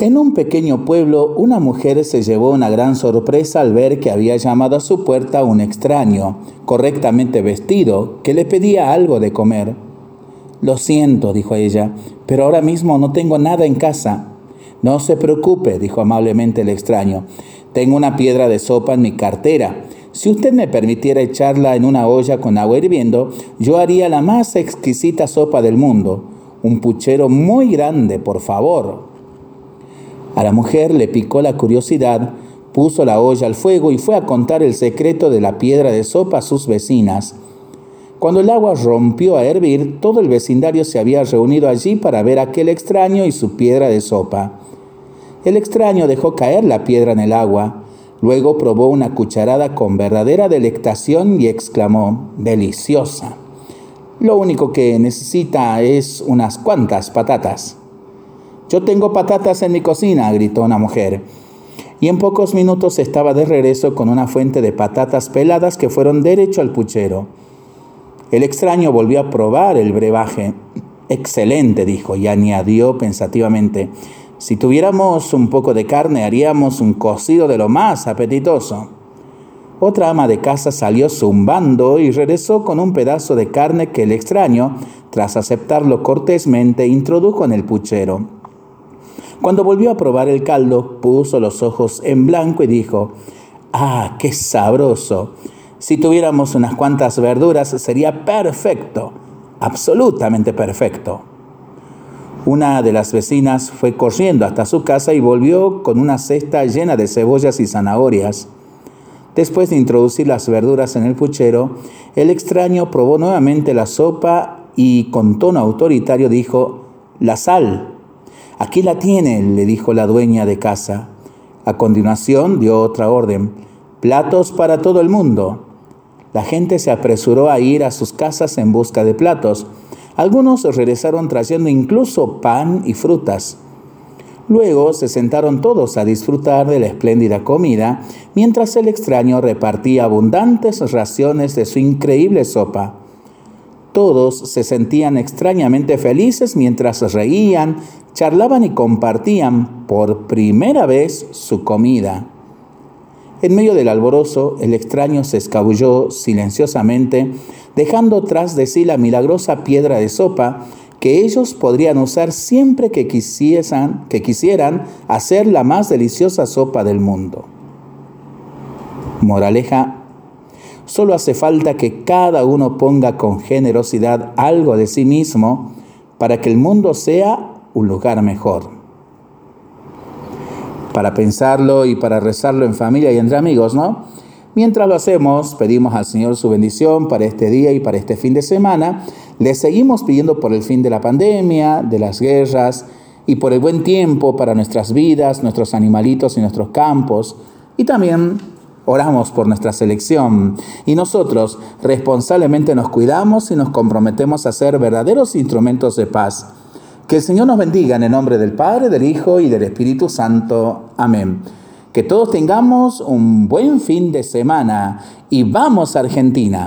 En un pequeño pueblo, una mujer se llevó una gran sorpresa al ver que había llamado a su puerta un extraño, correctamente vestido, que le pedía algo de comer. Lo siento, dijo ella, pero ahora mismo no tengo nada en casa. No se preocupe, dijo amablemente el extraño. Tengo una piedra de sopa en mi cartera. Si usted me permitiera echarla en una olla con agua hirviendo, yo haría la más exquisita sopa del mundo. Un puchero muy grande, por favor. A la mujer le picó la curiosidad, puso la olla al fuego y fue a contar el secreto de la piedra de sopa a sus vecinas. Cuando el agua rompió a hervir, todo el vecindario se había reunido allí para ver a aquel extraño y su piedra de sopa. El extraño dejó caer la piedra en el agua, luego probó una cucharada con verdadera delectación y exclamó, deliciosa. Lo único que necesita es unas cuantas patatas. Yo tengo patatas en mi cocina, gritó una mujer. Y en pocos minutos estaba de regreso con una fuente de patatas peladas que fueron derecho al puchero. El extraño volvió a probar el brebaje. Excelente, dijo, y añadió pensativamente, si tuviéramos un poco de carne haríamos un cocido de lo más apetitoso. Otra ama de casa salió zumbando y regresó con un pedazo de carne que el extraño, tras aceptarlo cortésmente, introdujo en el puchero. Cuando volvió a probar el caldo, puso los ojos en blanco y dijo, ¡Ah, qué sabroso! Si tuviéramos unas cuantas verduras sería perfecto, absolutamente perfecto. Una de las vecinas fue corriendo hasta su casa y volvió con una cesta llena de cebollas y zanahorias. Después de introducir las verduras en el puchero, el extraño probó nuevamente la sopa y con tono autoritario dijo, la sal. Aquí la tiene, le dijo la dueña de casa. A continuación dio otra orden, platos para todo el mundo. La gente se apresuró a ir a sus casas en busca de platos. Algunos regresaron trayendo incluso pan y frutas. Luego se sentaron todos a disfrutar de la espléndida comida, mientras el extraño repartía abundantes raciones de su increíble sopa. Todos se sentían extrañamente felices mientras reían, charlaban y compartían por primera vez su comida. En medio del alborozo, el extraño se escabulló silenciosamente, dejando tras de sí la milagrosa piedra de sopa que ellos podrían usar siempre que, quisieran, que quisieran hacer la más deliciosa sopa del mundo. Moraleja, solo hace falta que cada uno ponga con generosidad algo de sí mismo para que el mundo sea un lugar mejor. Para pensarlo y para rezarlo en familia y entre amigos, ¿no? Mientras lo hacemos, pedimos al Señor su bendición para este día y para este fin de semana. Le seguimos pidiendo por el fin de la pandemia, de las guerras y por el buen tiempo para nuestras vidas, nuestros animalitos y nuestros campos. Y también oramos por nuestra selección. Y nosotros responsablemente nos cuidamos y nos comprometemos a ser verdaderos instrumentos de paz que el Señor nos bendiga en el nombre del Padre, del Hijo y del Espíritu Santo. Amén. Que todos tengamos un buen fin de semana y vamos a Argentina.